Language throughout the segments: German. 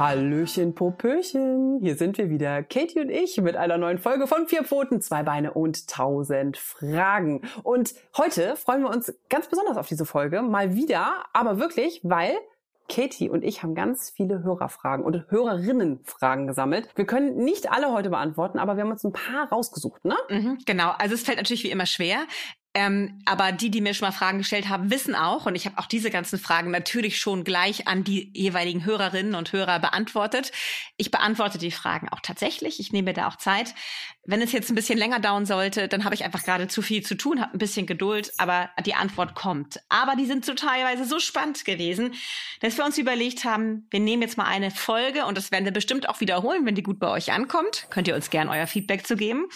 Hallöchen, Popöchen. Hier sind wir wieder, Katie und ich, mit einer neuen Folge von Vier Pfoten, zwei Beine und tausend Fragen. Und heute freuen wir uns ganz besonders auf diese Folge. Mal wieder, aber wirklich, weil Katie und ich haben ganz viele Hörerfragen und Hörerinnenfragen gesammelt. Wir können nicht alle heute beantworten, aber wir haben uns ein paar rausgesucht, ne? Mhm, genau. Also es fällt natürlich wie immer schwer. Ähm, aber die, die mir schon mal Fragen gestellt haben, wissen auch, und ich habe auch diese ganzen Fragen natürlich schon gleich an die jeweiligen Hörerinnen und Hörer beantwortet. Ich beantworte die Fragen auch tatsächlich. Ich nehme mir da auch Zeit. Wenn es jetzt ein bisschen länger dauern sollte, dann habe ich einfach gerade zu viel zu tun, habe ein bisschen Geduld, aber die Antwort kommt. Aber die sind so teilweise so spannend gewesen, dass wir uns überlegt haben, wir nehmen jetzt mal eine Folge und das werden wir bestimmt auch wiederholen, wenn die gut bei euch ankommt. Könnt ihr uns gern euer Feedback zu geben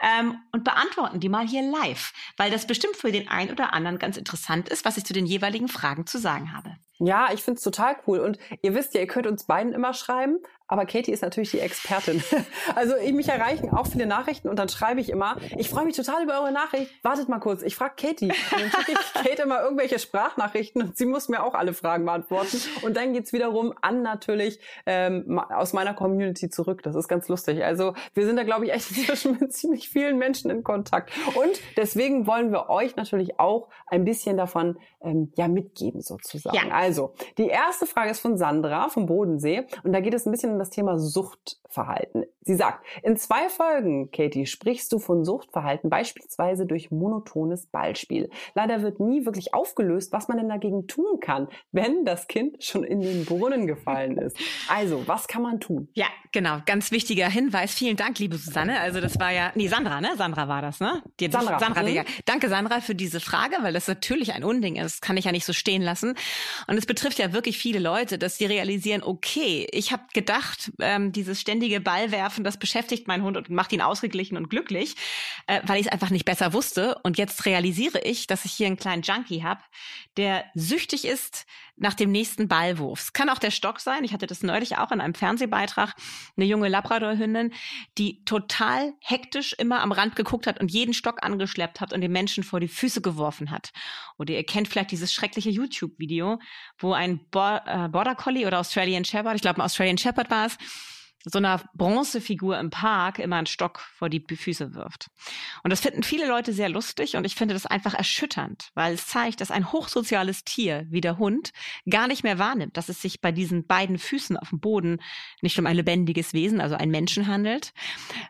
ähm, und beantworten die mal hier live, weil das bestimmt für den einen oder anderen ganz interessant ist, was ich zu den jeweiligen Fragen zu sagen habe. Ja, ich find's total cool. Und ihr wisst ja, ihr könnt uns beiden immer schreiben, aber Katie ist natürlich die Expertin. Also mich erreichen auch viele Nachrichten und dann schreibe ich immer, ich freue mich total über eure Nachricht. Wartet mal kurz, ich frage Katie. Und dann schicke ich Kate immer irgendwelche Sprachnachrichten und sie muss mir auch alle Fragen beantworten. Und dann geht's wiederum an natürlich ähm, aus meiner Community zurück. Das ist ganz lustig. Also wir sind da, glaube ich, echt inzwischen mit ziemlich vielen Menschen in Kontakt. Und deswegen wollen wir euch natürlich auch ein bisschen davon ähm, ja mitgeben sozusagen. Ja. Also, die erste Frage ist von Sandra vom Bodensee und da geht es ein bisschen um das Thema Suchtverhalten. Sie sagt, in zwei Folgen, Katie, sprichst du von Suchtverhalten, beispielsweise durch monotones Ballspiel. Leider wird nie wirklich aufgelöst, was man denn dagegen tun kann, wenn das Kind schon in den Brunnen gefallen ist. Also, was kann man tun? Ja, genau. Ganz wichtiger Hinweis. Vielen Dank, liebe Susanne. Also, das war ja, nee, Sandra, ne? Sandra war das, ne? Die Sandra. Sandra mhm. Danke, Sandra, für diese Frage, weil das natürlich ein Unding ist. Das kann ich ja nicht so stehen lassen. Und es betrifft ja wirklich viele Leute, dass sie realisieren, okay, ich habe gedacht, ähm, dieses ständige Ballwerfen, das beschäftigt meinen Hund und macht ihn ausgeglichen und glücklich, äh, weil ich es einfach nicht besser wusste. Und jetzt realisiere ich, dass ich hier einen kleinen Junkie habe, der süchtig ist nach dem nächsten Ballwurf. Es kann auch der Stock sein. Ich hatte das neulich auch in einem Fernsehbeitrag. Eine junge Labradorhündin, die total hektisch immer am Rand geguckt hat und jeden Stock angeschleppt hat und den Menschen vor die Füße geworfen hat. Oder ihr kennt vielleicht dieses schreckliche YouTube-Video, wo ein Bo äh, Border Collie oder Australian Shepherd, ich glaube ein Australian Shepherd war es, so einer Bronzefigur im Park immer einen Stock vor die Füße wirft. Und das finden viele Leute sehr lustig und ich finde das einfach erschütternd, weil es zeigt, dass ein hochsoziales Tier wie der Hund gar nicht mehr wahrnimmt, dass es sich bei diesen beiden Füßen auf dem Boden nicht um ein lebendiges Wesen, also ein Menschen handelt,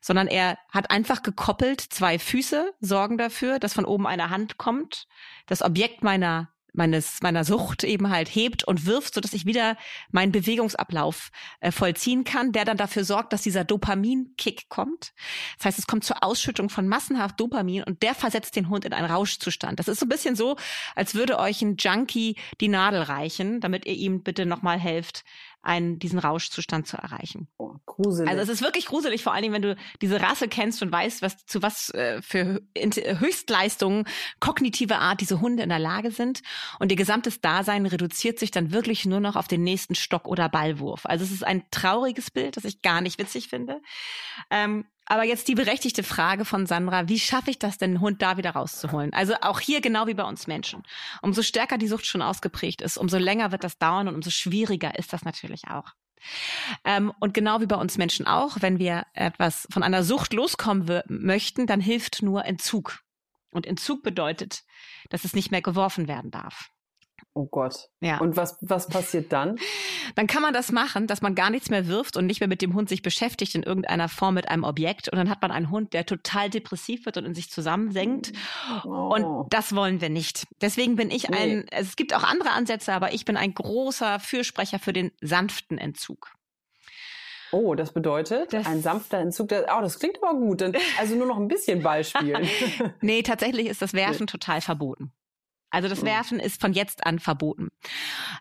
sondern er hat einfach gekoppelt zwei Füße, sorgen dafür, dass von oben eine Hand kommt, das Objekt meiner meines meiner Sucht eben halt hebt und wirft, so dass ich wieder meinen Bewegungsablauf äh, vollziehen kann, der dann dafür sorgt, dass dieser Dopamin-Kick kommt. Das heißt, es kommt zur Ausschüttung von massenhaft Dopamin und der versetzt den Hund in einen Rauschzustand. Das ist so ein bisschen so, als würde euch ein Junkie die Nadel reichen, damit ihr ihm bitte nochmal helft, einen, diesen Rauschzustand zu erreichen. Oh, gruselig. Also es ist wirklich gruselig, vor allen Dingen, wenn du diese Rasse kennst und weißt, was zu was äh, für Höchstleistungen kognitive Art diese Hunde in der Lage sind. Und ihr gesamtes Dasein reduziert sich dann wirklich nur noch auf den nächsten Stock oder Ballwurf. Also es ist ein trauriges Bild, das ich gar nicht witzig finde. Ähm, aber jetzt die berechtigte Frage von Sandra, wie schaffe ich das denn, den Hund da wieder rauszuholen? Also auch hier genau wie bei uns Menschen. Umso stärker die Sucht schon ausgeprägt ist, umso länger wird das dauern und umso schwieriger ist das natürlich auch. Ähm, und genau wie bei uns Menschen auch, wenn wir etwas von einer Sucht loskommen möchten, dann hilft nur Entzug. Und Entzug bedeutet, dass es nicht mehr geworfen werden darf. Oh Gott. Ja. Und was, was passiert dann? Dann kann man das machen, dass man gar nichts mehr wirft und nicht mehr mit dem Hund sich beschäftigt in irgendeiner Form mit einem Objekt. Und dann hat man einen Hund, der total depressiv wird und in sich zusammensenkt. Oh. Und das wollen wir nicht. Deswegen bin ich ein, nee. es gibt auch andere Ansätze, aber ich bin ein großer Fürsprecher für den sanften Entzug. Oh, das bedeutet das ein sanfter Entzug. oh, das klingt aber gut. Also nur noch ein bisschen Beispiel. nee, tatsächlich ist das Werfen total verboten. Also das Werfen ist von jetzt an verboten.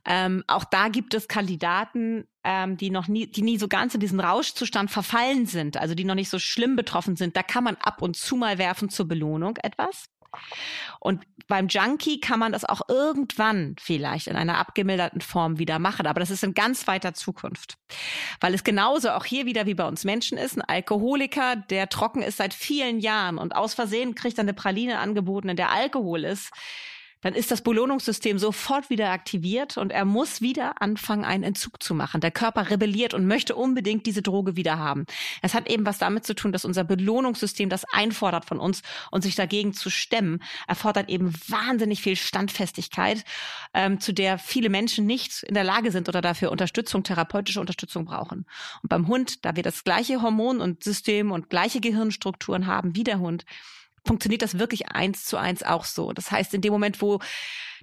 Ähm, auch da gibt es Kandidaten, ähm, die noch nie, die nie so ganz in diesen Rauschzustand verfallen sind, also die noch nicht so schlimm betroffen sind. Da kann man ab und zu mal werfen zur Belohnung etwas. Und beim Junkie kann man das auch irgendwann vielleicht in einer abgemilderten Form wieder machen, aber das ist in ganz weiter Zukunft. Weil es genauso auch hier wieder wie bei uns Menschen ist, ein Alkoholiker, der trocken ist seit vielen Jahren und aus Versehen kriegt er eine Praline angeboten, in der Alkohol ist dann ist das Belohnungssystem sofort wieder aktiviert und er muss wieder anfangen, einen Entzug zu machen. Der Körper rebelliert und möchte unbedingt diese Droge wieder haben. Es hat eben was damit zu tun, dass unser Belohnungssystem das einfordert von uns und sich dagegen zu stemmen, erfordert eben wahnsinnig viel Standfestigkeit, ähm, zu der viele Menschen nicht in der Lage sind oder dafür Unterstützung, therapeutische Unterstützung brauchen. Und beim Hund, da wir das gleiche Hormon und System und gleiche Gehirnstrukturen haben wie der Hund, funktioniert das wirklich eins zu eins auch so. Das heißt, in dem Moment, wo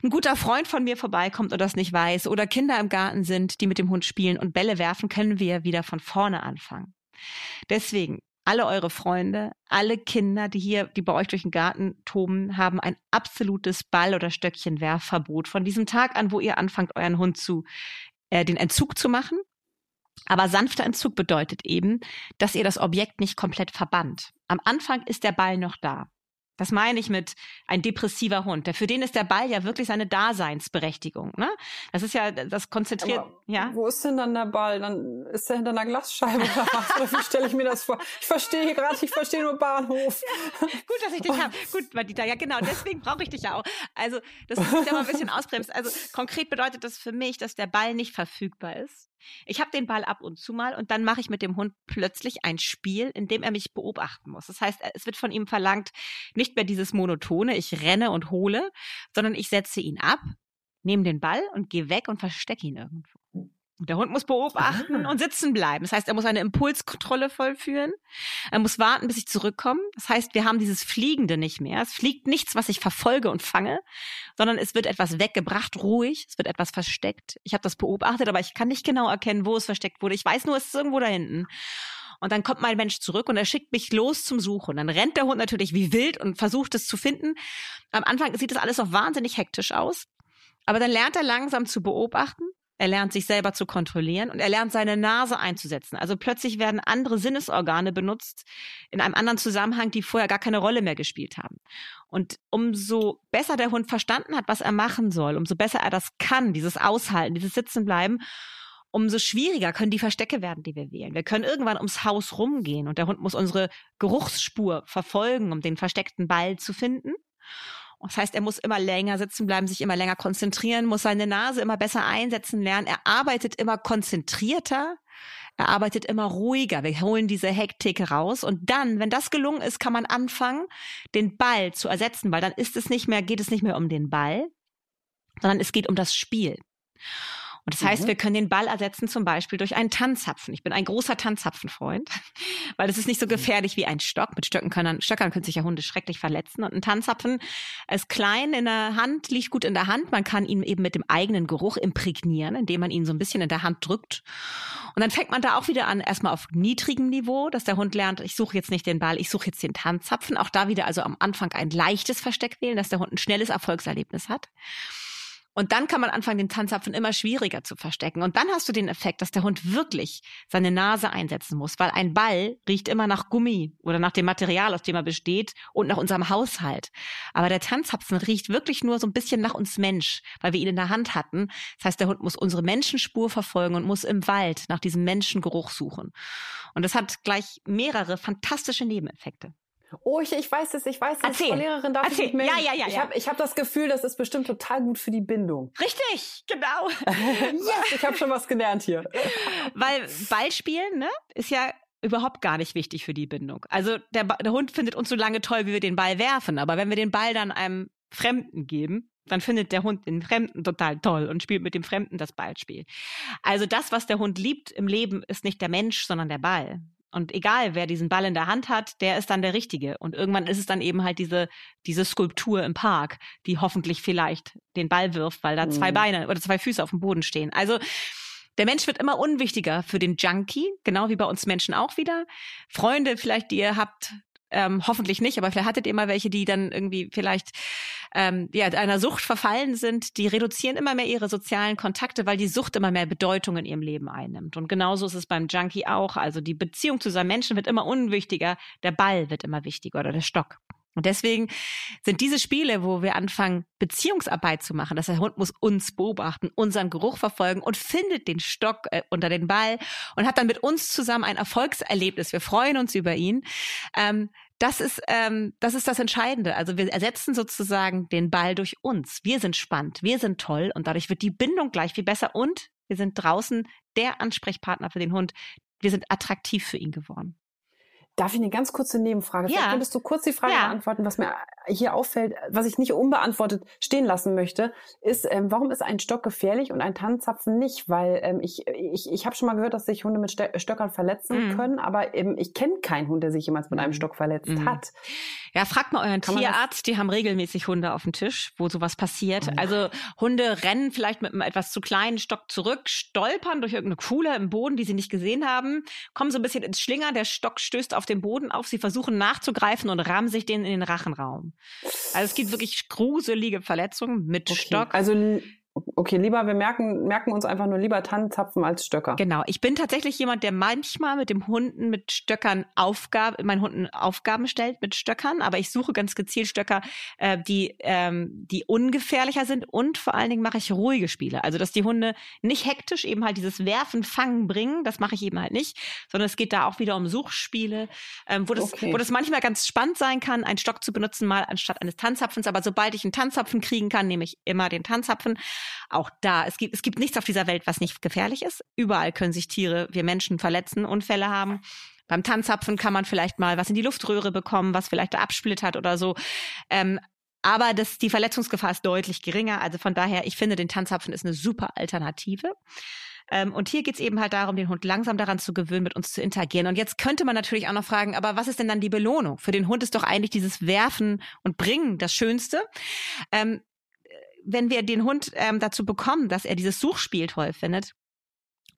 ein guter Freund von mir vorbeikommt und das nicht weiß oder Kinder im Garten sind, die mit dem Hund spielen und Bälle werfen, können wir wieder von vorne anfangen. Deswegen, alle eure Freunde, alle Kinder, die hier, die bei euch durch den Garten toben, haben ein absolutes Ball- oder Stöckchenwerfverbot von diesem Tag an, wo ihr anfangt, euren Hund zu, äh, den Entzug zu machen. Aber sanfter Entzug bedeutet eben, dass ihr das Objekt nicht komplett verbannt. Am Anfang ist der Ball noch da. Das meine ich mit ein depressiver Hund. Für den ist der Ball ja wirklich seine Daseinsberechtigung. Ne? Das ist ja das konzentriert. Aber ja. Wo ist denn dann der Ball? Dann ist er hinter einer Glasscheibe oder was? Oder wie stelle ich mir das vor? Ich verstehe hier gerade, ich verstehe nur Bahnhof. Ja, gut, dass ich dich habe. Gut, Madita, ja genau. Deswegen brauche ich dich ja auch. Also das ist ja mal ein bisschen ausbremst. Also konkret bedeutet das für mich, dass der Ball nicht verfügbar ist. Ich habe den Ball ab und zu mal und dann mache ich mit dem Hund plötzlich ein Spiel, in dem er mich beobachten muss. Das heißt, es wird von ihm verlangt, nicht mehr dieses monotone, ich renne und hole, sondern ich setze ihn ab, nehme den Ball und gehe weg und verstecke ihn irgendwo. Der Hund muss beobachten ah. und sitzen bleiben. Das heißt, er muss eine Impulskontrolle vollführen. Er muss warten, bis ich zurückkomme. Das heißt, wir haben dieses Fliegende nicht mehr. Es fliegt nichts, was ich verfolge und fange, sondern es wird etwas weggebracht, ruhig. Es wird etwas versteckt. Ich habe das beobachtet, aber ich kann nicht genau erkennen, wo es versteckt wurde. Ich weiß nur, es ist irgendwo da hinten. Und dann kommt mein Mensch zurück und er schickt mich los zum Suchen. Dann rennt der Hund natürlich wie wild und versucht es zu finden. Am Anfang sieht das alles noch wahnsinnig hektisch aus. Aber dann lernt er langsam zu beobachten er lernt sich selber zu kontrollieren und er lernt seine Nase einzusetzen. Also plötzlich werden andere Sinnesorgane benutzt in einem anderen Zusammenhang, die vorher gar keine Rolle mehr gespielt haben. Und umso besser der Hund verstanden hat, was er machen soll, umso besser er das kann, dieses Aushalten, dieses Sitzenbleiben, umso schwieriger können die Verstecke werden, die wir wählen. Wir können irgendwann ums Haus rumgehen und der Hund muss unsere Geruchsspur verfolgen, um den versteckten Ball zu finden. Das heißt, er muss immer länger sitzen bleiben, sich immer länger konzentrieren, muss seine Nase immer besser einsetzen lernen. Er arbeitet immer konzentrierter. Er arbeitet immer ruhiger. Wir holen diese Hektik raus. Und dann, wenn das gelungen ist, kann man anfangen, den Ball zu ersetzen, weil dann ist es nicht mehr, geht es nicht mehr um den Ball, sondern es geht um das Spiel. Und das heißt, mhm. wir können den Ball ersetzen zum Beispiel durch einen Tanzapfen. Ich bin ein großer Tanzapfenfreund, weil es ist nicht so mhm. gefährlich wie ein Stock. Mit Stöcken können, Stöckern können sich ja Hunde schrecklich verletzen. Und ein Tanzapfen ist klein in der Hand, liegt gut in der Hand. Man kann ihn eben mit dem eigenen Geruch imprägnieren, indem man ihn so ein bisschen in der Hand drückt. Und dann fängt man da auch wieder an, erstmal auf niedrigem Niveau, dass der Hund lernt, ich suche jetzt nicht den Ball, ich suche jetzt den Tanzapfen. Auch da wieder also am Anfang ein leichtes Versteck wählen, dass der Hund ein schnelles Erfolgserlebnis hat. Und dann kann man anfangen, den Tanzapfen immer schwieriger zu verstecken. Und dann hast du den Effekt, dass der Hund wirklich seine Nase einsetzen muss, weil ein Ball riecht immer nach Gummi oder nach dem Material, aus dem er besteht und nach unserem Haushalt. Aber der Tanzapfen riecht wirklich nur so ein bisschen nach uns Mensch, weil wir ihn in der Hand hatten. Das heißt, der Hund muss unsere Menschenspur verfolgen und muss im Wald nach diesem Menschengeruch suchen. Und das hat gleich mehrere fantastische Nebeneffekte. Oh, ich, ich weiß es, ich weiß es. Erzähl. Frau Lehrerin darf Erzähl. ich nicht Ja, ja, ja. Ich ja. habe ich hab das Gefühl, das ist bestimmt total gut für die Bindung. Richtig, genau. yes, ich habe schon was gelernt hier. Weil Ballspielen ne, ist ja überhaupt gar nicht wichtig für die Bindung. Also der, der Hund findet uns so lange toll, wie wir den Ball werfen. Aber wenn wir den Ball dann einem Fremden geben, dann findet der Hund den Fremden total toll und spielt mit dem Fremden das Ballspiel. Also das, was der Hund liebt im Leben, ist nicht der Mensch, sondern der Ball. Und egal, wer diesen Ball in der Hand hat, der ist dann der Richtige. Und irgendwann ist es dann eben halt diese, diese Skulptur im Park, die hoffentlich vielleicht den Ball wirft, weil da zwei mhm. Beine oder zwei Füße auf dem Boden stehen. Also, der Mensch wird immer unwichtiger für den Junkie, genau wie bei uns Menschen auch wieder. Freunde vielleicht, die ihr habt, ähm, hoffentlich nicht, aber vielleicht hattet ihr mal welche, die dann irgendwie vielleicht ähm, ja, einer Sucht verfallen sind, die reduzieren immer mehr ihre sozialen Kontakte, weil die Sucht immer mehr Bedeutung in ihrem Leben einnimmt. Und genauso ist es beim Junkie auch. Also die Beziehung zu seinem Menschen wird immer unwichtiger, der Ball wird immer wichtiger oder der Stock. Und deswegen sind diese Spiele, wo wir anfangen, Beziehungsarbeit zu machen, dass der Hund muss uns beobachten, unseren Geruch verfolgen und findet den Stock äh, unter den Ball und hat dann mit uns zusammen ein Erfolgserlebnis. Wir freuen uns über ihn. Ähm, das ist, ähm, das ist das Entscheidende. Also wir ersetzen sozusagen den Ball durch uns. Wir sind spannend, wir sind toll und dadurch wird die Bindung gleich viel besser und wir sind draußen der Ansprechpartner für den Hund. Wir sind attraktiv für ihn geworden. Darf ich eine ganz kurze Nebenfrage? Ja. Vielleicht könntest du kurz die Frage ja. beantworten, was mir hier auffällt, was ich nicht unbeantwortet stehen lassen möchte, ist, ähm, warum ist ein Stock gefährlich und ein Tannenzapfen nicht? Weil ähm, ich, ich, ich habe schon mal gehört, dass sich Hunde mit Stöckern verletzen mhm. können, aber eben, ich kenne keinen Hund, der sich jemals mit einem mhm. Stock verletzt mhm. hat. Ja, fragt mal euren Kann Tierarzt, die haben regelmäßig Hunde auf dem Tisch, wo sowas passiert. Oh. Also Hunde rennen vielleicht mit einem etwas zu kleinen Stock zurück, stolpern durch irgendeine Kuhle im Boden, die sie nicht gesehen haben, kommen so ein bisschen ins Schlinger, der Stock stößt auf den Boden auf, sie versuchen nachzugreifen und rammen sich den in den Rachenraum. Also es gibt wirklich gruselige Verletzungen mit okay. Stock. Also Okay, lieber, wir merken, merken uns einfach nur lieber Tannenzapfen als Stöcker. Genau. Ich bin tatsächlich jemand, der manchmal mit dem Hunden mit Stöckern Aufgaben, meinen Hunden Aufgaben stellt mit Stöckern, aber ich suche ganz gezielt Stöcker, äh, die, ähm, die ungefährlicher sind und vor allen Dingen mache ich ruhige Spiele. Also, dass die Hunde nicht hektisch eben halt dieses Werfen, Fangen bringen, das mache ich eben halt nicht, sondern es geht da auch wieder um Suchspiele, ähm, wo, das, okay. wo das manchmal ganz spannend sein kann, einen Stock zu benutzen, mal anstatt eines Tanzzapfens. Aber sobald ich einen Tanzzapfen kriegen kann, nehme ich immer den Tanzzapfen. Auch da, es gibt, es gibt nichts auf dieser Welt, was nicht gefährlich ist. Überall können sich Tiere, wir Menschen verletzen, Unfälle haben. Beim Tanzzapfen kann man vielleicht mal was in die Luftröhre bekommen, was vielleicht absplittert oder so. Ähm, aber das, die Verletzungsgefahr ist deutlich geringer. Also von daher, ich finde, den Tanzzapfen ist eine super Alternative. Ähm, und hier geht's eben halt darum, den Hund langsam daran zu gewöhnen, mit uns zu interagieren. Und jetzt könnte man natürlich auch noch fragen, aber was ist denn dann die Belohnung? Für den Hund ist doch eigentlich dieses Werfen und Bringen das Schönste. Ähm, wenn wir den Hund ähm, dazu bekommen, dass er dieses Suchspiel toll findet,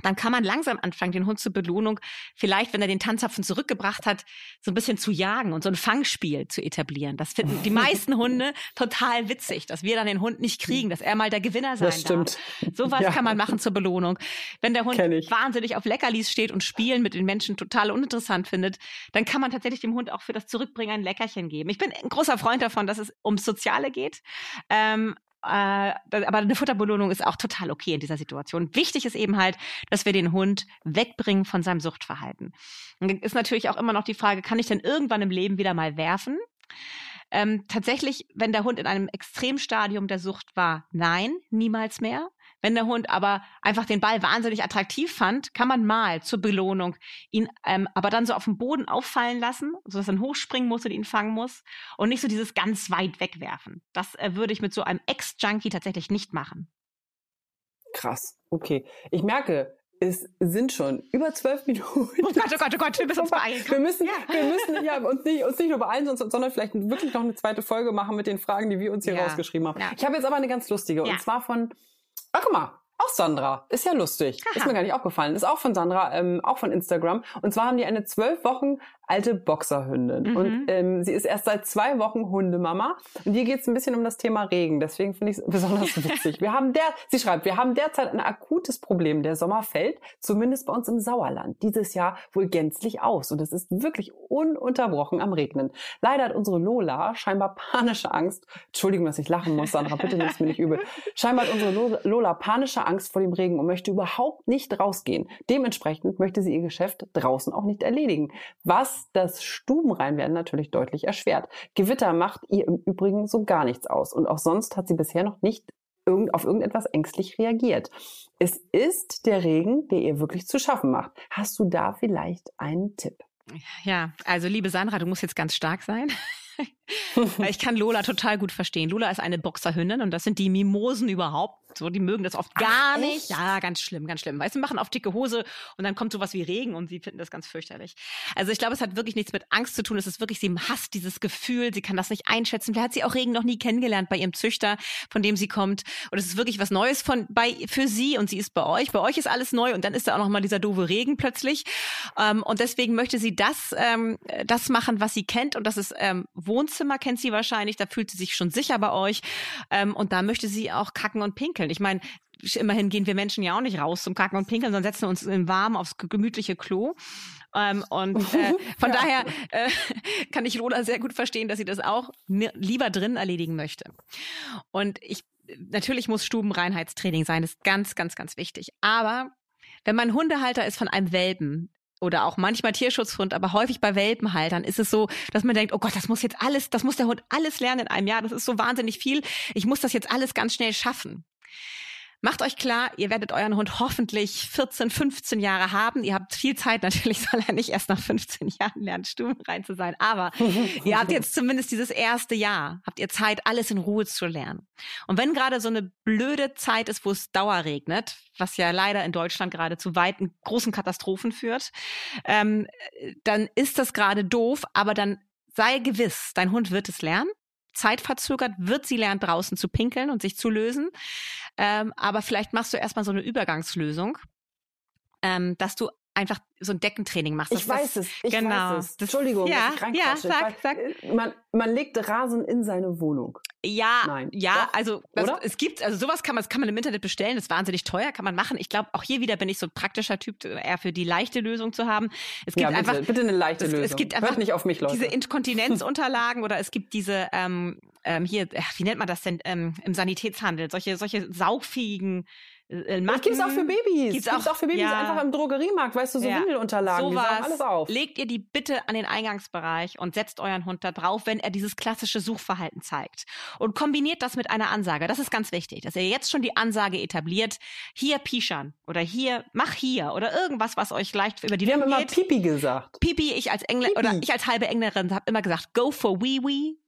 dann kann man langsam anfangen, den Hund zur Belohnung, vielleicht, wenn er den Tanzapfen zurückgebracht hat, so ein bisschen zu jagen und so ein Fangspiel zu etablieren. Das finden die meisten Hunde total witzig, dass wir dann den Hund nicht kriegen, dass er mal der Gewinner sein das stimmt. darf. Sowas ja. kann man machen zur Belohnung. Wenn der Hund wahnsinnig auf Leckerlis steht und Spielen mit den Menschen total uninteressant findet, dann kann man tatsächlich dem Hund auch für das Zurückbringen ein Leckerchen geben. Ich bin ein großer Freund davon, dass es ums Soziale geht. Ähm, äh, aber eine Futterbelohnung ist auch total okay in dieser Situation. Wichtig ist eben halt, dass wir den Hund wegbringen von seinem Suchtverhalten. Ist natürlich auch immer noch die Frage, kann ich denn irgendwann im Leben wieder mal werfen? Ähm, tatsächlich, wenn der Hund in einem Extremstadium der Sucht war, nein, niemals mehr. Wenn der Hund aber einfach den Ball wahnsinnig attraktiv fand, kann man mal zur Belohnung ihn ähm, aber dann so auf dem Boden auffallen lassen, sodass er hochspringen muss und ihn fangen muss und nicht so dieses ganz weit wegwerfen. Das äh, würde ich mit so einem Ex-Junkie tatsächlich nicht machen. Krass, okay. Ich merke, es sind schon über zwölf Minuten. Oh Gott, oh Gott, oh Gott, wir müssen uns beeilen. Wir müssen, ja. wir müssen ja, uns, nicht, uns nicht nur beeilen, sondern vielleicht wirklich noch eine zweite Folge machen mit den Fragen, die wir uns hier ja. rausgeschrieben haben. Ja. Ich habe jetzt aber eine ganz lustige, und zwar von Ach, guck mal. Auch Sandra. Ist ja lustig. Aha. Ist mir gar nicht aufgefallen. Ist auch von Sandra, ähm, auch von Instagram. Und zwar haben die eine zwölf Wochen alte Boxerhündin. Mhm. Und ähm, sie ist erst seit zwei Wochen Hundemama. Und hier geht es ein bisschen um das Thema Regen. Deswegen finde ich es besonders witzig. Wir haben der, sie schreibt, wir haben derzeit ein akutes Problem. Der Sommer fällt, zumindest bei uns im Sauerland, dieses Jahr wohl gänzlich aus. Und es ist wirklich ununterbrochen am Regnen. Leider hat unsere Lola scheinbar panische Angst. Entschuldigung, dass ich lachen muss, Sandra, bitte nimm's mir nicht übel. Scheinbar hat unsere Lola panische Angst vor dem Regen und möchte überhaupt nicht rausgehen. Dementsprechend möchte sie ihr Geschäft draußen auch nicht erledigen. Was das Stubenreinwerden natürlich deutlich erschwert. Gewitter macht ihr im Übrigen so gar nichts aus und auch sonst hat sie bisher noch nicht auf irgendetwas ängstlich reagiert. Es ist der Regen, der ihr wirklich zu schaffen macht. Hast du da vielleicht einen Tipp? Ja, also liebe Sandra, du musst jetzt ganz stark sein. ich kann Lola total gut verstehen. Lola ist eine Boxerhündin und das sind die Mimosen überhaupt so, die mögen das oft gar Ach, nicht. Ja, ganz schlimm, ganz schlimm. Weißt du, machen auf dicke Hose und dann kommt sowas wie Regen und sie finden das ganz fürchterlich. Also ich glaube, es hat wirklich nichts mit Angst zu tun. Es ist wirklich, sie hasst dieses Gefühl, sie kann das nicht einschätzen. Wer hat sie auch Regen noch nie kennengelernt bei ihrem Züchter, von dem sie kommt. Und es ist wirklich was Neues von bei für sie und sie ist bei euch. Bei euch ist alles neu und dann ist da auch noch mal dieser doofe Regen plötzlich. Ähm, und deswegen möchte sie das, ähm, das machen, was sie kennt. Und das ist ähm, Wohnzimmer, kennt sie wahrscheinlich. Da fühlt sie sich schon sicher bei euch. Ähm, und da möchte sie auch kacken und pinkeln. Ich meine, immerhin gehen wir Menschen ja auch nicht raus zum Kacken und Pinkeln, sondern setzen uns im Warmen aufs gemütliche Klo. Ähm, und äh, von ja. daher äh, kann ich Lola sehr gut verstehen, dass sie das auch lieber drin erledigen möchte. Und ich natürlich muss Stubenreinheitstraining sein, das ist ganz, ganz, ganz wichtig. Aber wenn man Hundehalter ist von einem Welpen, oder auch manchmal Tierschutzhund, aber häufig bei Welpenhaltern ist es so, dass man denkt, oh Gott, das muss jetzt alles, das muss der Hund alles lernen in einem Jahr, das ist so wahnsinnig viel, ich muss das jetzt alles ganz schnell schaffen. Macht euch klar, ihr werdet euren Hund hoffentlich 14, 15 Jahre haben. Ihr habt viel Zeit, natürlich soll er nicht erst nach 15 Jahren lernen, stubenrein zu sein. Aber ihr habt jetzt zumindest dieses erste Jahr, habt ihr Zeit, alles in Ruhe zu lernen. Und wenn gerade so eine blöde Zeit ist, wo es dauerregnet, was ja leider in Deutschland gerade zu weiten großen Katastrophen führt, ähm, dann ist das gerade doof, aber dann sei gewiss, dein Hund wird es lernen zeitverzögert wird sie lernen, draußen zu pinkeln und sich zu lösen. Ähm, aber vielleicht machst du erstmal so eine Übergangslösung, ähm, dass du einfach so ein Deckentraining machst. Ich weiß es. Ich genau. weiß es. Entschuldigung, ja, ja, sag, sag. Man, man legt Rasen in seine Wohnung. Ja, Nein. ja, Doch? also das, es gibt, also sowas kann man, das kann man im Internet bestellen, das ist wahnsinnig teuer, kann man machen. Ich glaube, auch hier wieder bin ich so ein praktischer Typ, eher für die leichte Lösung zu haben. Es gibt ja, bitte, einfach bitte eine leichte es, Lösung. Es gibt einfach Hört nicht auf mich, Leute. diese Inkontinenzunterlagen oder es gibt diese ähm, ähm, hier, wie nennt man das denn ähm, im Sanitätshandel? Solche solche saugfähigen äh, Matten. Das gibt's auch für Babys. Gibt's, gibt's auch, auch, für Babys ja. einfach im Drogeriemarkt, weißt du, so ja. Windelunterlagen, so die alles auf. Legt ihr die bitte an den Eingangsbereich und setzt euren Hund da drauf, wenn er dieses klassische Suchverhalten zeigt. Und kombiniert das mit einer Ansage. Das ist ganz wichtig, dass ihr jetzt schon die Ansage etabliert. Hier pischern oder hier, mach hier oder irgendwas, was euch leicht über die Wir Lippen haben immer Pipi gesagt. Pipi, ich als Engl Pipi. oder ich als halbe Engländerin habe immer gesagt, go for wee wee,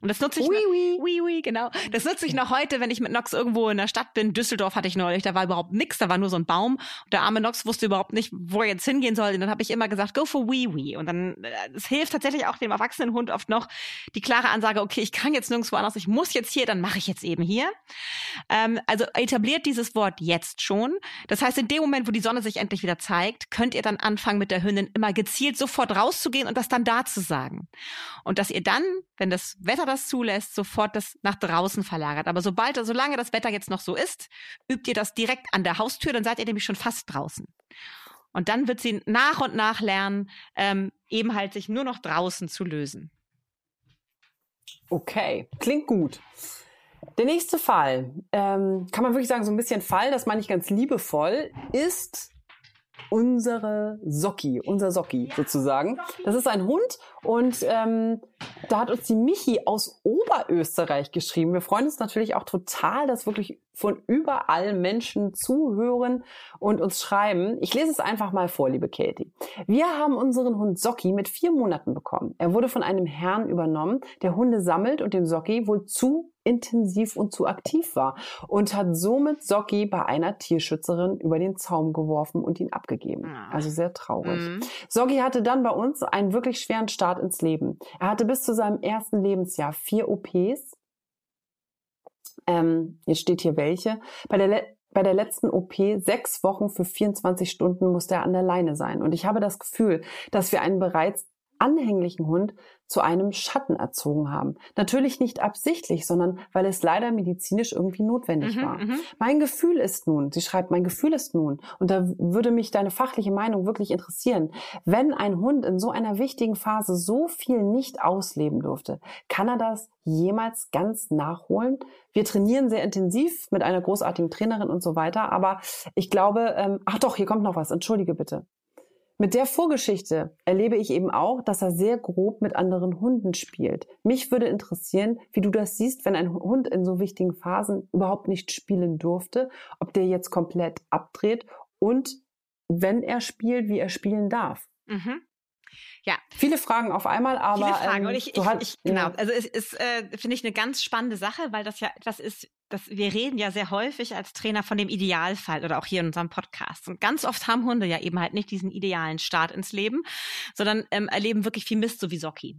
und das nutze ich, oui, oui. Oui, oui, genau. Das nutze ich noch heute, wenn ich mit Nox irgendwo in der Stadt bin. Düsseldorf hatte ich neulich, da war überhaupt nichts, da war nur so ein Baum. Und der arme Nox wusste überhaupt nicht, wo er jetzt hingehen soll. Und dann habe ich immer gesagt, go for wee, wee. Und dann, äh, es hilft tatsächlich auch dem erwachsenen Hund oft noch die klare Ansage, okay, ich kann jetzt nirgendwo anders, ich muss jetzt hier, dann mache ich jetzt eben hier. Ähm, also etabliert dieses Wort jetzt schon. Das heißt, in dem Moment, wo die Sonne sich endlich wieder zeigt, könnt ihr dann anfangen, mit der Hündin immer gezielt sofort rauszugehen und das dann da zu sagen. Und dass ihr dann, wenn das Wetter das zulässt, so sofort das nach draußen verlagert. Aber sobald, solange das Wetter jetzt noch so ist, übt ihr das direkt an der Haustür, dann seid ihr nämlich schon fast draußen. Und dann wird sie nach und nach lernen, ähm, eben halt sich nur noch draußen zu lösen. Okay, klingt gut. Der nächste Fall, ähm, kann man wirklich sagen, so ein bisschen Fall, das meine ich ganz liebevoll, ist unsere Socki, unser Socki sozusagen. Das ist ein Hund und ähm, da hat uns die Michi aus Oberösterreich geschrieben. Wir freuen uns natürlich auch total, dass wirklich von überall Menschen zuhören und uns schreiben. Ich lese es einfach mal vor, liebe Katie. Wir haben unseren Hund Socki mit vier Monaten bekommen. Er wurde von einem Herrn übernommen, der Hunde sammelt und den Socki wohl zu intensiv und zu aktiv war und hat somit Socki bei einer Tierschützerin über den Zaum geworfen und ihn abgegeben. Ah. Also sehr traurig. Mhm. Socki hatte dann bei uns einen wirklich schweren Start ins Leben. Er hatte bis zu seinem ersten Lebensjahr vier OPs. Ähm, jetzt steht hier welche. Bei der bei der letzten OP sechs Wochen für 24 Stunden musste er an der Leine sein. Und ich habe das Gefühl, dass wir einen bereits anhänglichen Hund zu einem Schatten erzogen haben. Natürlich nicht absichtlich, sondern weil es leider medizinisch irgendwie notwendig mhm, war. Mhm. Mein Gefühl ist nun, sie schreibt, mein Gefühl ist nun, und da würde mich deine fachliche Meinung wirklich interessieren, wenn ein Hund in so einer wichtigen Phase so viel nicht ausleben durfte, kann er das jemals ganz nachholen? Wir trainieren sehr intensiv mit einer großartigen Trainerin und so weiter, aber ich glaube, ähm, ach doch, hier kommt noch was, entschuldige bitte. Mit der Vorgeschichte erlebe ich eben auch, dass er sehr grob mit anderen Hunden spielt. Mich würde interessieren, wie du das siehst, wenn ein Hund in so wichtigen Phasen überhaupt nicht spielen durfte, ob der jetzt komplett abdreht und wenn er spielt, wie er spielen darf. Mhm. Ja. Viele Fragen auf einmal, aber. Viele Fragen. Ähm, und ich, ich, ich, genau. Also es ist, äh, finde ich, eine ganz spannende Sache, weil das ja etwas ist, das, wir reden ja sehr häufig als Trainer von dem Idealfall oder auch hier in unserem Podcast. Und ganz oft haben Hunde ja eben halt nicht diesen idealen Start ins Leben, sondern ähm, erleben wirklich viel Mist, so wie Socki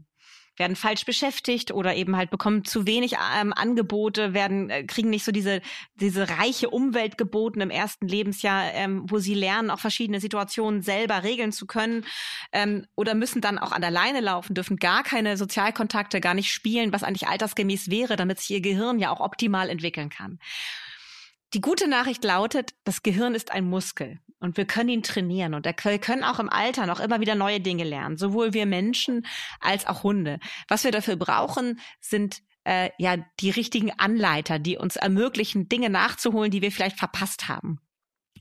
werden falsch beschäftigt oder eben halt bekommen zu wenig ähm, Angebote, werden äh, kriegen nicht so diese diese reiche Umwelt geboten im ersten Lebensjahr, ähm, wo sie lernen, auch verschiedene Situationen selber regeln zu können ähm, oder müssen dann auch an der Leine laufen, dürfen gar keine Sozialkontakte, gar nicht spielen, was eigentlich altersgemäß wäre, damit sich ihr Gehirn ja auch optimal entwickeln kann. Die gute Nachricht lautet, das Gehirn ist ein Muskel und wir können ihn trainieren und wir können auch im Alter noch immer wieder neue Dinge lernen, sowohl wir Menschen als auch Hunde. Was wir dafür brauchen, sind äh, ja die richtigen Anleiter, die uns ermöglichen, Dinge nachzuholen, die wir vielleicht verpasst haben.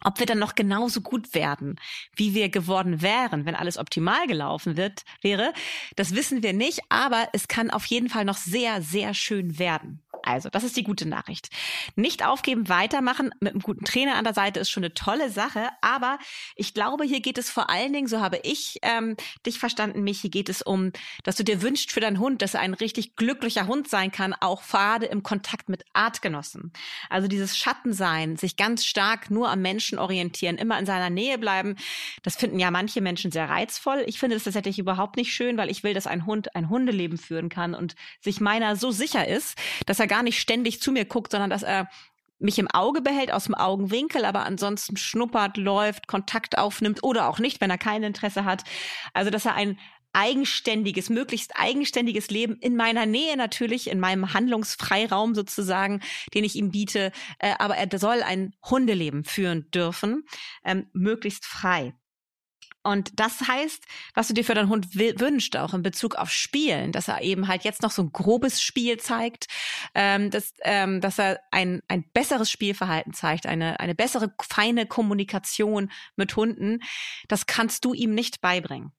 Ob wir dann noch genauso gut werden, wie wir geworden wären, wenn alles optimal gelaufen wird, wäre, das wissen wir nicht, aber es kann auf jeden Fall noch sehr, sehr schön werden. Also, das ist die gute Nachricht. Nicht aufgeben, weitermachen mit einem guten Trainer an der Seite ist schon eine tolle Sache. Aber ich glaube, hier geht es vor allen Dingen, so habe ich ähm, dich verstanden, Michi, geht es um, dass du dir wünschst für deinen Hund, dass er ein richtig glücklicher Hund sein kann, auch gerade im Kontakt mit Artgenossen. Also dieses Schattensein, sich ganz stark nur am Menschen orientieren, immer in seiner Nähe bleiben, das finden ja manche Menschen sehr reizvoll. Ich finde das tatsächlich überhaupt nicht schön, weil ich will, dass ein Hund ein Hundeleben führen kann und sich meiner so sicher ist, dass er gar gar nicht ständig zu mir guckt, sondern dass er mich im Auge behält, aus dem Augenwinkel, aber ansonsten schnuppert, läuft, Kontakt aufnimmt oder auch nicht, wenn er kein Interesse hat. Also, dass er ein eigenständiges, möglichst eigenständiges Leben in meiner Nähe natürlich, in meinem Handlungsfreiraum sozusagen, den ich ihm biete. Äh, aber er soll ein Hundeleben führen dürfen, ähm, möglichst frei. Und das heißt, was du dir für deinen Hund wünschst, auch in Bezug auf Spielen, dass er eben halt jetzt noch so ein grobes Spiel zeigt, ähm, dass, ähm, dass er ein, ein besseres Spielverhalten zeigt, eine, eine bessere, feine Kommunikation mit Hunden, das kannst du ihm nicht beibringen.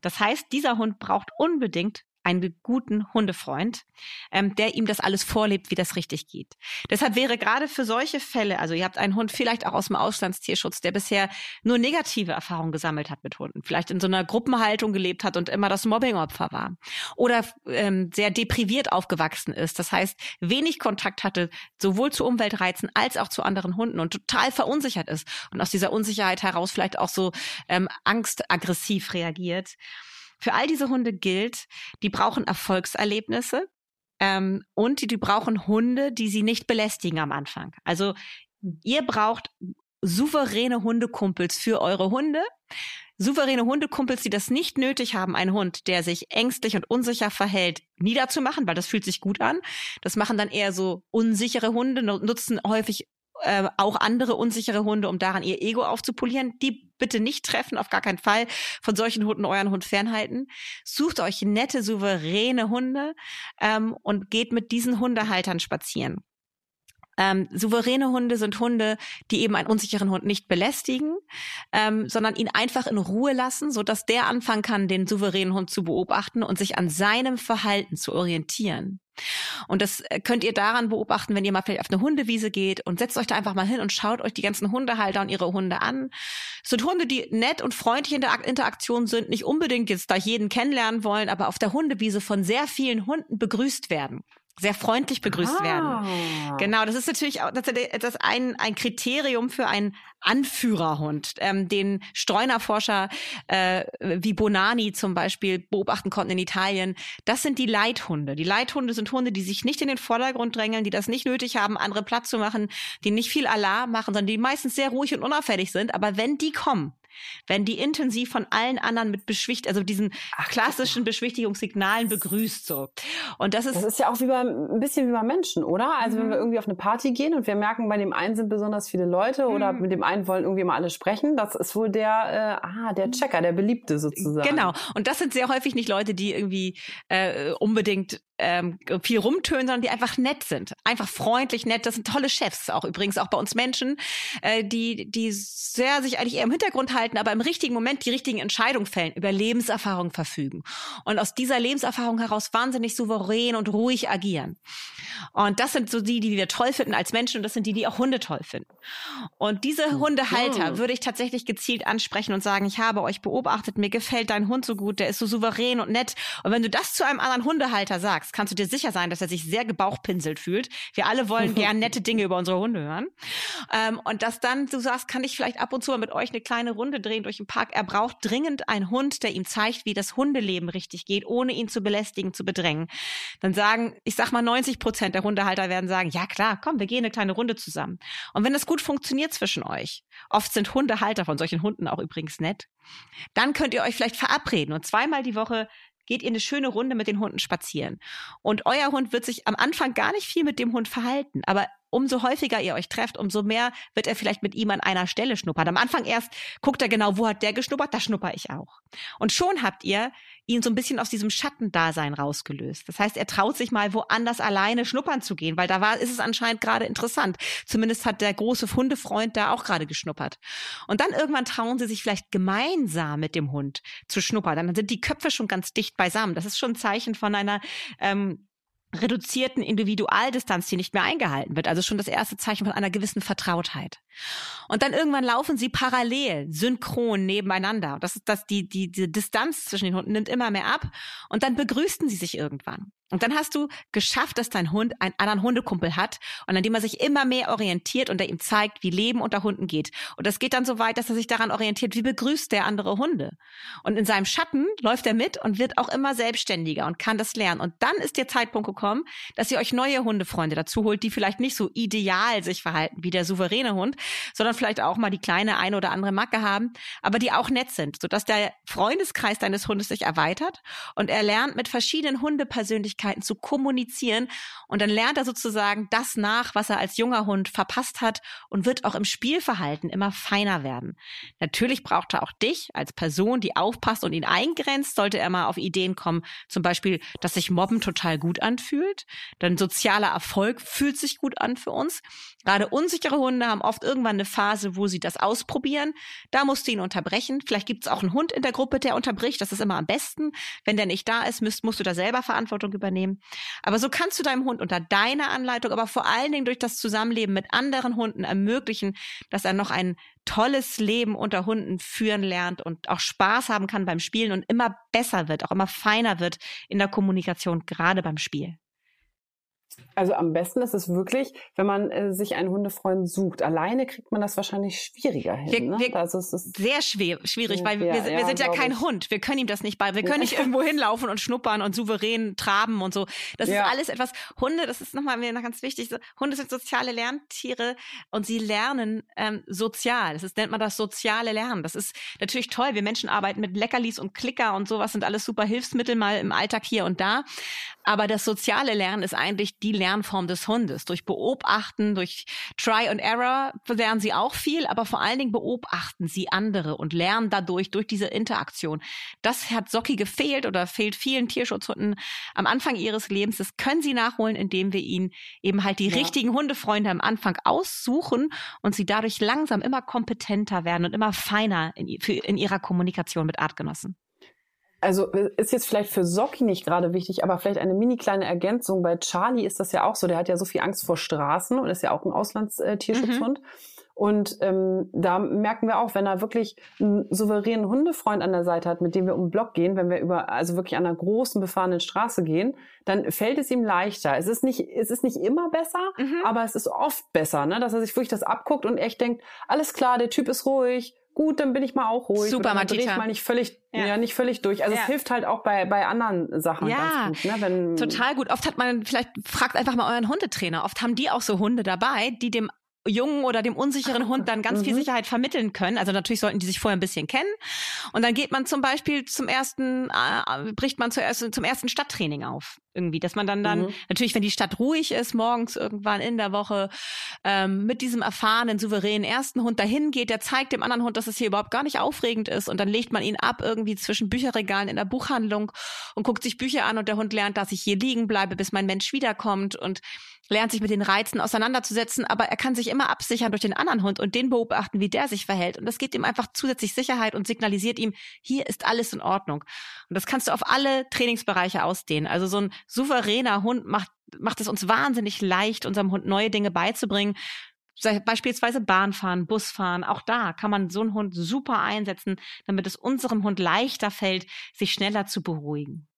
Das heißt, dieser Hund braucht unbedingt einen guten Hundefreund, ähm, der ihm das alles vorlebt, wie das richtig geht. Deshalb wäre gerade für solche Fälle, also ihr habt einen Hund vielleicht auch aus dem Auslandstierschutz, der bisher nur negative Erfahrungen gesammelt hat mit Hunden, vielleicht in so einer Gruppenhaltung gelebt hat und immer das Mobbingopfer war oder ähm, sehr depriviert aufgewachsen ist, das heißt wenig Kontakt hatte, sowohl zu Umweltreizen als auch zu anderen Hunden und total verunsichert ist und aus dieser Unsicherheit heraus vielleicht auch so ähm, angstaggressiv reagiert. Für all diese Hunde gilt, die brauchen Erfolgserlebnisse ähm, und die, die brauchen Hunde, die sie nicht belästigen am Anfang. Also ihr braucht souveräne Hundekumpels für eure Hunde. Souveräne Hundekumpels, die das nicht nötig haben, einen Hund, der sich ängstlich und unsicher verhält, niederzumachen, weil das fühlt sich gut an. Das machen dann eher so unsichere Hunde, nutzen häufig äh, auch andere unsichere Hunde, um daran ihr Ego aufzupolieren. Die bitte nicht treffen, auf gar keinen Fall. Von solchen Hunden euren Hund fernhalten. Sucht euch nette, souveräne Hunde ähm, und geht mit diesen Hundehaltern spazieren. Ähm, souveräne Hunde sind Hunde, die eben einen unsicheren Hund nicht belästigen, ähm, sondern ihn einfach in Ruhe lassen, so dass der anfangen kann, den souveränen Hund zu beobachten und sich an seinem Verhalten zu orientieren. Und das äh, könnt ihr daran beobachten, wenn ihr mal vielleicht auf eine Hundewiese geht und setzt euch da einfach mal hin und schaut euch die ganzen Hundehalter und ihre Hunde an. Es sind Hunde, die nett und freundlich in der Interaktion sind, nicht unbedingt jetzt da jeden kennenlernen wollen, aber auf der Hundewiese von sehr vielen Hunden begrüßt werden sehr freundlich begrüßt ah. werden. Genau, das ist natürlich auch das ist ein, ein Kriterium für einen Anführerhund, ähm, den Streunerforscher äh, wie Bonani zum Beispiel beobachten konnten in Italien. Das sind die Leithunde. Die Leithunde sind Hunde, die sich nicht in den Vordergrund drängeln, die das nicht nötig haben, andere Platz zu machen, die nicht viel Alarm machen, sondern die meistens sehr ruhig und unauffällig sind. Aber wenn die kommen, werden die intensiv von allen anderen mit beschwicht, also diesen Ach, klassischen Beschwichtigungssignalen begrüßt so. Und das ist das ist ja auch wie bei, ein bisschen wie bei Menschen, oder? Also mhm. wenn wir irgendwie auf eine Party gehen und wir merken, bei dem einen sind besonders viele Leute mhm. oder mit dem einen wollen irgendwie mal alle sprechen, das ist wohl der, äh, ah, der Checker, der Beliebte sozusagen. Genau. Und das sind sehr häufig nicht Leute, die irgendwie äh, unbedingt ähm, viel rumtönen, sondern die einfach nett sind. Einfach freundlich, nett. Das sind tolle Chefs, auch übrigens auch bei uns Menschen, äh, die, die sehr sich eigentlich eher im Hintergrund halten, aber im richtigen Moment die richtigen Entscheidungen fällen, über Lebenserfahrung verfügen. Und aus dieser Lebenserfahrung heraus wahnsinnig souverän und ruhig agieren. Und das sind so die, die wir toll finden als Menschen und das sind die, die auch Hunde toll finden. Und diese Hundehalter würde ich tatsächlich gezielt ansprechen und sagen, ich habe euch beobachtet, mir gefällt dein Hund so gut, der ist so souverän und nett. Und wenn du das zu einem anderen Hundehalter sagst, sagst, kannst du dir sicher sein, dass er sich sehr gebauchpinselt fühlt. Wir alle wollen gern nette Dinge über unsere Hunde hören. Ähm, und dass dann du sagst, kann ich vielleicht ab und zu mal mit euch eine kleine Runde drehen durch den Park. Er braucht dringend einen Hund, der ihm zeigt, wie das Hundeleben richtig geht, ohne ihn zu belästigen, zu bedrängen. Dann sagen, ich sag mal 90 Prozent der Hundehalter werden sagen, ja klar, komm, wir gehen eine kleine Runde zusammen. Und wenn das gut funktioniert zwischen euch, oft sind Hundehalter von solchen Hunden auch übrigens nett, dann könnt ihr euch vielleicht verabreden und zweimal die Woche geht ihr eine schöne Runde mit den Hunden spazieren. Und euer Hund wird sich am Anfang gar nicht viel mit dem Hund verhalten, aber umso häufiger ihr euch trefft, umso mehr wird er vielleicht mit ihm an einer Stelle schnuppern. Am Anfang erst guckt er genau, wo hat der geschnuppert, da schnupper ich auch. Und schon habt ihr ihn so ein bisschen aus diesem Schattendasein rausgelöst. Das heißt, er traut sich mal woanders alleine schnuppern zu gehen, weil da war, ist es anscheinend gerade interessant. Zumindest hat der große Hundefreund da auch gerade geschnuppert. Und dann irgendwann trauen sie sich vielleicht gemeinsam mit dem Hund zu schnuppern. Dann sind die Köpfe schon ganz dicht beisammen. Das ist schon ein Zeichen von einer ähm, reduzierten Individualdistanz, die nicht mehr eingehalten wird. Also schon das erste Zeichen von einer gewissen Vertrautheit. Und dann irgendwann laufen sie parallel, synchron nebeneinander. Das ist das, die, die, die Distanz zwischen den Hunden nimmt immer mehr ab. Und dann begrüßten sie sich irgendwann. Und dann hast du geschafft, dass dein Hund einen anderen Hundekumpel hat und an dem er sich immer mehr orientiert und er ihm zeigt, wie Leben unter Hunden geht. Und das geht dann so weit, dass er sich daran orientiert, wie begrüßt der andere Hunde. Und in seinem Schatten läuft er mit und wird auch immer selbstständiger und kann das lernen. Und dann ist der Zeitpunkt gekommen, dass ihr euch neue Hundefreunde dazu holt, die vielleicht nicht so ideal sich verhalten wie der souveräne Hund, sondern vielleicht auch mal die kleine eine oder andere Macke haben, aber die auch nett sind, sodass der Freundeskreis deines Hundes sich erweitert und er lernt mit verschiedenen Hundepersönlichkeiten Möglichkeiten zu kommunizieren. Und dann lernt er sozusagen das nach, was er als junger Hund verpasst hat und wird auch im Spielverhalten immer feiner werden. Natürlich braucht er auch dich als Person, die aufpasst und ihn eingrenzt, sollte er mal auf Ideen kommen, zum Beispiel, dass sich Mobben total gut anfühlt. Denn sozialer Erfolg fühlt sich gut an für uns. Gerade unsichere Hunde haben oft irgendwann eine Phase, wo sie das ausprobieren. Da musst du ihn unterbrechen. Vielleicht gibt es auch einen Hund in der Gruppe, der unterbricht. Das ist immer am besten. Wenn der nicht da ist, musst, musst du da selber Verantwortung übernehmen übernehmen. Aber so kannst du deinem Hund unter deiner Anleitung, aber vor allen Dingen durch das Zusammenleben mit anderen Hunden ermöglichen, dass er noch ein tolles Leben unter Hunden führen lernt und auch Spaß haben kann beim Spielen und immer besser wird, auch immer feiner wird in der Kommunikation, gerade beim Spiel. Also am besten ist es wirklich, wenn man äh, sich einen Hundefreund sucht. Alleine kriegt man das wahrscheinlich schwieriger hin. Wir, ne? wir, also es ist sehr schwer, schwierig, weil wir, wir, wir sind ja kein ich. Hund. Wir können ihm das nicht bei. Wir können nicht irgendwo hinlaufen und schnuppern und souverän traben und so. Das ja. ist alles etwas. Hunde, das ist nochmal mir noch ganz wichtig. Hunde sind soziale Lerntiere und sie lernen ähm, sozial. Das ist, nennt man das soziale Lernen. Das ist natürlich toll. Wir Menschen arbeiten mit Leckerlis und Klicker und sowas sind alles super Hilfsmittel mal im Alltag hier und da. Aber das soziale Lernen ist eigentlich die Lernform des Hundes. Durch Beobachten, durch Try and Error lernen sie auch viel, aber vor allen Dingen beobachten sie andere und lernen dadurch, durch diese Interaktion. Das hat Socki gefehlt oder fehlt vielen Tierschutzhunden am Anfang ihres Lebens. Das können sie nachholen, indem wir ihnen eben halt die ja. richtigen Hundefreunde am Anfang aussuchen und sie dadurch langsam immer kompetenter werden und immer feiner in, in ihrer Kommunikation mit Artgenossen. Also ist jetzt vielleicht für Socki nicht gerade wichtig, aber vielleicht eine mini kleine Ergänzung. Bei Charlie ist das ja auch so. Der hat ja so viel Angst vor Straßen und ist ja auch ein Auslandstierschutzhund. Mhm. Und ähm, da merken wir auch, wenn er wirklich einen souveränen Hundefreund an der Seite hat, mit dem wir um den Block gehen, wenn wir über also wirklich an einer großen befahrenen Straße gehen, dann fällt es ihm leichter. Es ist nicht, es ist nicht immer besser, mhm. aber es ist oft besser, ne? dass er sich wirklich das abguckt und echt denkt, alles klar, der Typ ist ruhig, gut, dann bin ich mal auch ruhig. Super, Matita. ich mal nicht völlig, ja. ja. nicht völlig durch. Also ja. es hilft halt auch bei, bei anderen Sachen ja, ganz gut. Ne? Wenn, total gut. Oft hat man, vielleicht fragt einfach mal euren Hundetrainer. Oft haben die auch so Hunde dabei, die dem jungen oder dem unsicheren Hund dann ganz mhm. viel Sicherheit vermitteln können. Also natürlich sollten die sich vorher ein bisschen kennen. Und dann geht man zum Beispiel zum ersten, äh, bricht man zuerst zum ersten Stadttraining auf. Irgendwie, dass man dann dann, mhm. natürlich, wenn die Stadt ruhig ist, morgens irgendwann in der Woche, ähm, mit diesem erfahrenen, souveränen ersten Hund dahin geht, der zeigt dem anderen Hund, dass es hier überhaupt gar nicht aufregend ist. Und dann legt man ihn ab irgendwie zwischen Bücherregalen in der Buchhandlung und guckt sich Bücher an und der Hund lernt, dass ich hier liegen bleibe, bis mein Mensch wiederkommt und lernt sich mit den Reizen auseinanderzusetzen, aber er kann sich immer absichern durch den anderen Hund und den beobachten, wie der sich verhält. Und das gibt ihm einfach zusätzlich Sicherheit und signalisiert ihm, hier ist alles in Ordnung. Und das kannst du auf alle Trainingsbereiche ausdehnen. Also so ein souveräner Hund macht, macht es uns wahnsinnig leicht, unserem Hund neue Dinge beizubringen. Beispielsweise Bahnfahren, Busfahren, auch da kann man so einen Hund super einsetzen, damit es unserem Hund leichter fällt, sich schneller zu beruhigen.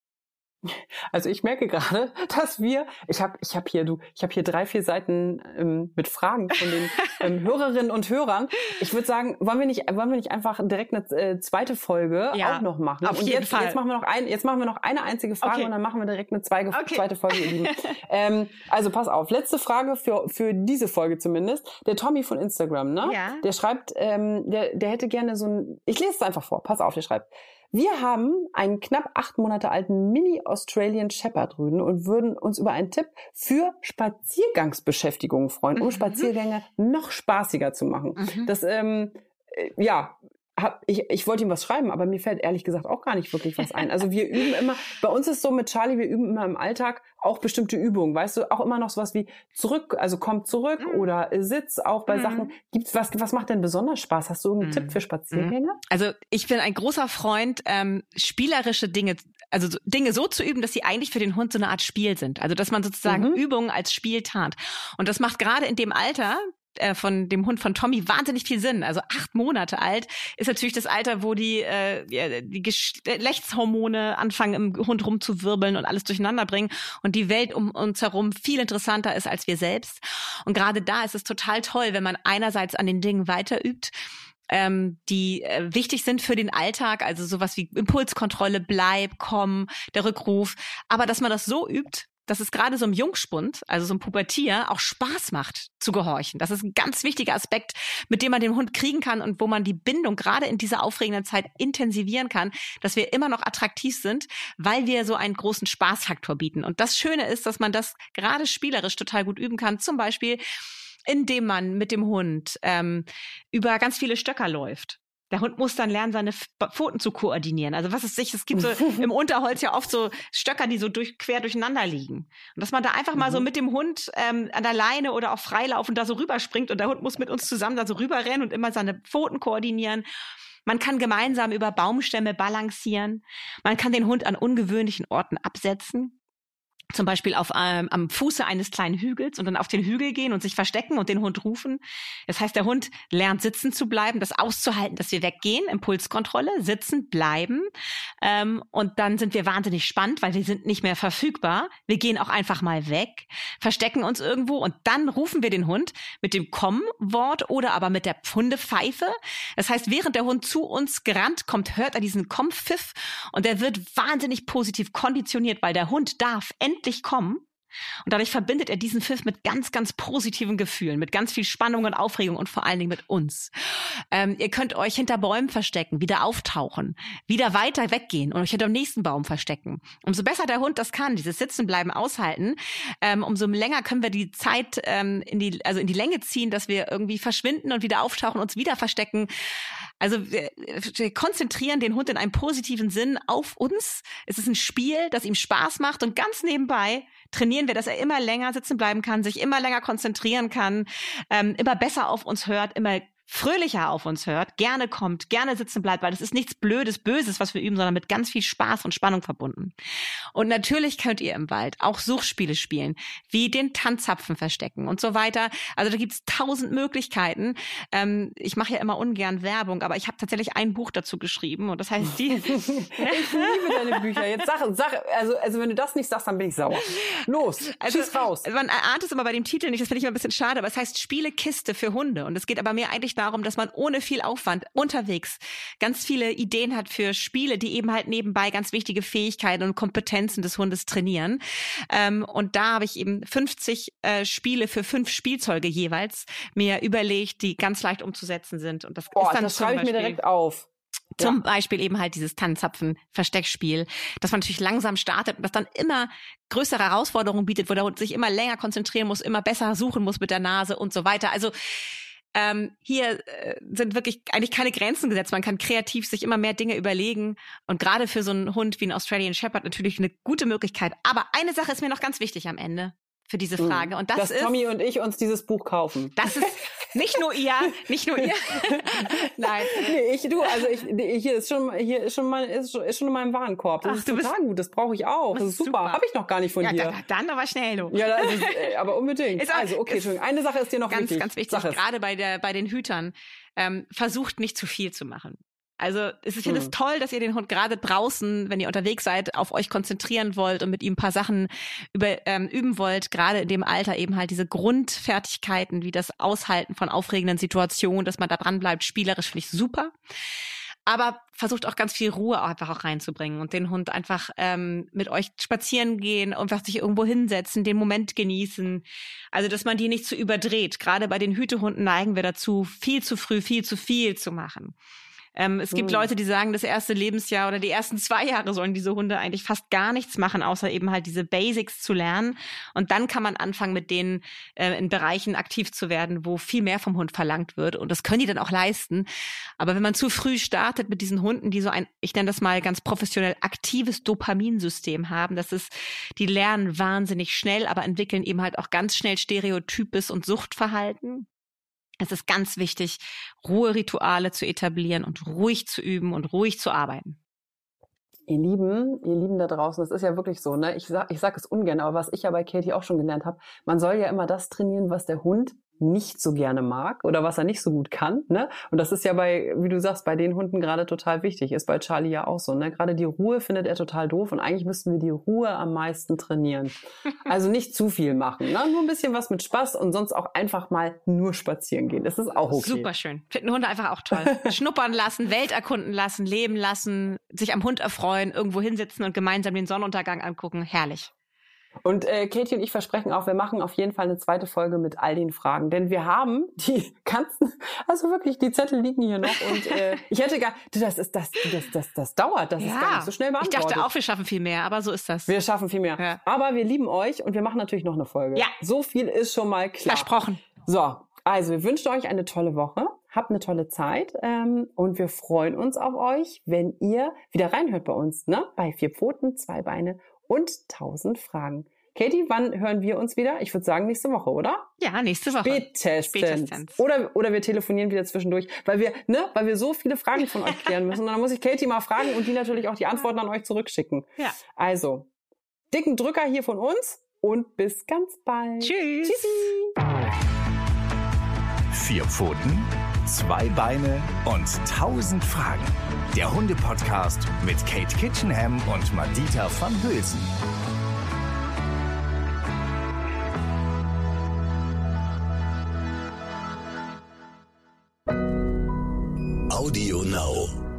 Also ich merke gerade, dass wir, ich habe ich hab hier, du, ich habe hier drei, vier Seiten ähm, mit Fragen von den ähm, Hörerinnen und Hörern. Ich würde sagen, wollen wir nicht, wollen wir nicht einfach direkt eine äh, zweite Folge ja, auch noch machen? Auf und jeden jetzt, Fall. jetzt machen wir noch ein, jetzt machen wir noch eine einzige Frage okay. und dann machen wir direkt eine zweite, okay. zweite Folge. ähm, also pass auf, letzte Frage für für diese Folge zumindest. Der Tommy von Instagram, ne? Ja. Der schreibt, ähm, der der hätte gerne so ein, ich lese es einfach vor. Pass auf, der schreibt. Wir haben einen knapp acht Monate alten Mini-Australian Shepherd Rüden und würden uns über einen Tipp für Spaziergangsbeschäftigungen freuen, um mhm. Spaziergänge noch spaßiger zu machen. Mhm. Das, ähm, äh, ja, hab, ich, ich wollte ihm was schreiben, aber mir fällt ehrlich gesagt auch gar nicht wirklich was ein. Also wir üben immer, bei uns ist so mit Charlie, wir üben immer im Alltag auch bestimmte Übungen, weißt du, auch immer noch sowas wie zurück, also kommt zurück mhm. oder Sitz auch bei mhm. Sachen. Gibt's was, was macht denn besonders Spaß? Hast du irgendeinen mhm. Tipp für Spaziergänge? Mhm. Also ich bin ein großer Freund, ähm, spielerische Dinge, also so, Dinge so zu üben, dass sie eigentlich für den Hund so eine Art Spiel sind. Also dass man sozusagen mhm. Übungen als Spiel tat. Und das macht gerade in dem Alter, äh, von dem Hund von Tommy wahnsinnig viel Sinn. Also acht Monate alt ist natürlich das Alter, wo die, äh, die Geschlechtshormone anfangen im Hund rumzuwirbeln und alles durcheinander bringen und die Welt um uns herum viel interessanter ist als wir selbst. Und gerade da ist es total toll, wenn man einerseits an den Dingen weiter übt, ähm, die äh, wichtig sind für den Alltag, also sowas wie Impulskontrolle, bleib, komm, der Rückruf, aber dass man das so übt, dass es gerade so einem Jungspund, also so einem Pubertier, auch Spaß macht zu gehorchen. Das ist ein ganz wichtiger Aspekt, mit dem man den Hund kriegen kann und wo man die Bindung gerade in dieser aufregenden Zeit intensivieren kann, dass wir immer noch attraktiv sind, weil wir so einen großen Spaßfaktor bieten. Und das Schöne ist, dass man das gerade spielerisch total gut üben kann. Zum Beispiel, indem man mit dem Hund ähm, über ganz viele Stöcker läuft. Der Hund muss dann lernen, seine Pfoten zu koordinieren. Also was ist sich, es gibt so im Unterholz ja oft so Stöcker, die so durch, quer durcheinander liegen. Und dass man da einfach mhm. mal so mhm. mit dem Hund ähm, an der Leine oder auch freilaufen da so rüberspringt und der Hund muss mit uns zusammen da so rüberrennen und immer seine Pfoten koordinieren. Man kann gemeinsam über Baumstämme balancieren. Man kann den Hund an ungewöhnlichen Orten absetzen zum Beispiel auf ähm, am Fuße eines kleinen Hügels und dann auf den Hügel gehen und sich verstecken und den Hund rufen. Das heißt, der Hund lernt sitzen zu bleiben, das auszuhalten, dass wir weggehen, Impulskontrolle, sitzen, bleiben. Ähm, und dann sind wir wahnsinnig spannend, weil wir sind nicht mehr verfügbar. Wir gehen auch einfach mal weg, verstecken uns irgendwo und dann rufen wir den Hund mit dem Komm-Wort oder aber mit der Hundepfeife. Das heißt, während der Hund zu uns gerannt kommt, hört er diesen Komm-Pfiff und er wird wahnsinnig positiv konditioniert, weil der Hund darf endlich endlich kommen. Und dadurch verbindet er diesen Pfiff mit ganz, ganz positiven Gefühlen, mit ganz viel Spannung und Aufregung und vor allen Dingen mit uns. Ähm, ihr könnt euch hinter Bäumen verstecken, wieder auftauchen, wieder weiter weggehen und euch hinter dem nächsten Baum verstecken. Umso besser der Hund das kann, dieses Sitzenbleiben aushalten, ähm, umso länger können wir die Zeit ähm, in die, also in die Länge ziehen, dass wir irgendwie verschwinden und wieder auftauchen, uns wieder verstecken. Also wir, wir konzentrieren den Hund in einem positiven Sinn auf uns. Es ist ein Spiel, das ihm Spaß macht und ganz nebenbei trainieren wir, dass er immer länger sitzen bleiben kann, sich immer länger konzentrieren kann, ähm, immer besser auf uns hört, immer fröhlicher auf uns hört, gerne kommt, gerne sitzen bleibt, weil das ist nichts Blödes, Böses, was wir üben, sondern mit ganz viel Spaß und Spannung verbunden. Und natürlich könnt ihr im Wald auch Suchspiele spielen, wie den Tanzzapfen verstecken und so weiter. Also da gibt's tausend Möglichkeiten. Ähm, ich mache ja immer ungern Werbung, aber ich habe tatsächlich ein Buch dazu geschrieben und das heißt die. ich liebe deine Bücher. Jetzt sag, sag, also, also wenn du das nicht sagst, dann bin ich sauer. Los, also, schieß raus. Man ahnt es immer bei dem Titel nicht, das finde ich immer ein bisschen schade, aber es heißt Spielekiste für Hunde und es geht aber mir eigentlich darum, dass man ohne viel Aufwand unterwegs ganz viele Ideen hat für Spiele, die eben halt nebenbei ganz wichtige Fähigkeiten und Kompetenzen des Hundes trainieren. Ähm, und da habe ich eben 50 äh, Spiele für fünf Spielzeuge jeweils mir überlegt, die ganz leicht umzusetzen sind. Und das oh, ist dann das schreibe ich mir direkt auf. Zum ja. Beispiel eben halt dieses Tannenzapfen-Versteckspiel, dass man natürlich langsam startet und das dann immer größere Herausforderungen bietet, wo der Hund sich immer länger konzentrieren muss, immer besser suchen muss mit der Nase und so weiter. Also ähm, hier äh, sind wirklich eigentlich keine Grenzen gesetzt. Man kann kreativ sich immer mehr Dinge überlegen. Und gerade für so einen Hund wie ein Australian Shepherd natürlich eine gute Möglichkeit. Aber eine Sache ist mir noch ganz wichtig am Ende für diese mhm. Frage. Und das Dass ist, Tommy und ich uns dieses Buch kaufen. Das ist nicht nur ihr, nicht nur ihr. Nein, nee, ich du, also ich hier ist schon hier ist schon mal ist, ist schon in meinem Warenkorb. Das Ach, ist total bist, gut, das brauche ich auch. Das ist super. super. Habe ich noch gar nicht von ja, dir. Dann, dann aber schnell du. Ja, ist, äh, aber unbedingt. Ist, also okay, Entschuldigung. Eine Sache ist dir noch ganz, wichtig. Ganz wichtig, gerade bei der bei den Hütern. Ähm, versucht nicht zu viel zu machen. Also ich finde es toll, dass ihr den Hund gerade draußen, wenn ihr unterwegs seid, auf euch konzentrieren wollt und mit ihm ein paar Sachen über, ähm, üben wollt, gerade in dem Alter eben halt diese Grundfertigkeiten, wie das Aushalten von aufregenden Situationen, dass man da dran bleibt, spielerisch finde ich super. Aber versucht auch ganz viel Ruhe einfach auch reinzubringen und den Hund einfach ähm, mit euch spazieren gehen, einfach sich irgendwo hinsetzen, den Moment genießen. Also, dass man die nicht zu überdreht. Gerade bei den Hütehunden neigen wir dazu, viel zu früh, viel zu viel zu machen. Ähm, es gibt mhm. Leute, die sagen, das erste Lebensjahr oder die ersten zwei Jahre sollen diese Hunde eigentlich fast gar nichts machen, außer eben halt diese Basics zu lernen. Und dann kann man anfangen, mit denen äh, in Bereichen aktiv zu werden, wo viel mehr vom Hund verlangt wird. Und das können die dann auch leisten. Aber wenn man zu früh startet mit diesen Hunden, die so ein, ich nenne das mal ganz professionell, aktives Dopaminsystem haben, das ist, die lernen wahnsinnig schnell, aber entwickeln eben halt auch ganz schnell Stereotypes und Suchtverhalten. Es ist ganz wichtig, Ruherituale zu etablieren und ruhig zu üben und ruhig zu arbeiten. Ihr Lieben, ihr Lieben da draußen, das ist ja wirklich so, ne? Ich sag, ich sag es ungern, aber was ich ja bei Katie auch schon gelernt habe, man soll ja immer das trainieren, was der Hund nicht so gerne mag oder was er nicht so gut kann. Ne? Und das ist ja bei, wie du sagst, bei den Hunden gerade total wichtig. Ist bei Charlie ja auch so. Ne? Gerade die Ruhe findet er total doof und eigentlich müssten wir die Ruhe am meisten trainieren. Also nicht zu viel machen. Ne? Nur ein bisschen was mit Spaß und sonst auch einfach mal nur spazieren gehen. Das ist auch okay. Super schön. Finden Hunde einfach auch toll. Schnuppern lassen, Welt erkunden lassen, leben lassen, sich am Hund erfreuen, irgendwo hinsitzen und gemeinsam den Sonnenuntergang angucken. Herrlich. Und äh, Katie und ich versprechen auch, wir machen auf jeden Fall eine zweite Folge mit all den Fragen, denn wir haben die ganzen, also wirklich, die Zettel liegen hier noch und äh, ich hätte gar, das ist das, das, das, das dauert, das ja, ist gar nicht so schnell beantwortet. Ich dachte auch, wir schaffen viel mehr, aber so ist das. Wir schaffen viel mehr, ja. aber wir lieben euch und wir machen natürlich noch eine Folge. Ja, so viel ist schon mal klar. Versprochen. So, also wir wünschen euch eine tolle Woche. Habt eine tolle Zeit ähm, und wir freuen uns auf euch, wenn ihr wieder reinhört bei uns, ne? Bei vier Pfoten, zwei Beine und tausend Fragen. Katie, wann hören wir uns wieder? Ich würde sagen nächste Woche, oder? Ja, nächste Woche. Spätestens. Spätestens. Oder, oder wir telefonieren wieder zwischendurch, weil wir, ne, weil wir so viele Fragen von euch klären müssen. Und dann muss ich Katie mal fragen und die natürlich auch die Antworten an euch zurückschicken. Ja. Also, dicken Drücker hier von uns und bis ganz bald. Tschüss. Tschüssi. Vier Pfoten, zwei Beine und tausend Fragen. Der Hunde-Podcast mit Kate Kitchenham und Madita van Hülsen. Audio Now.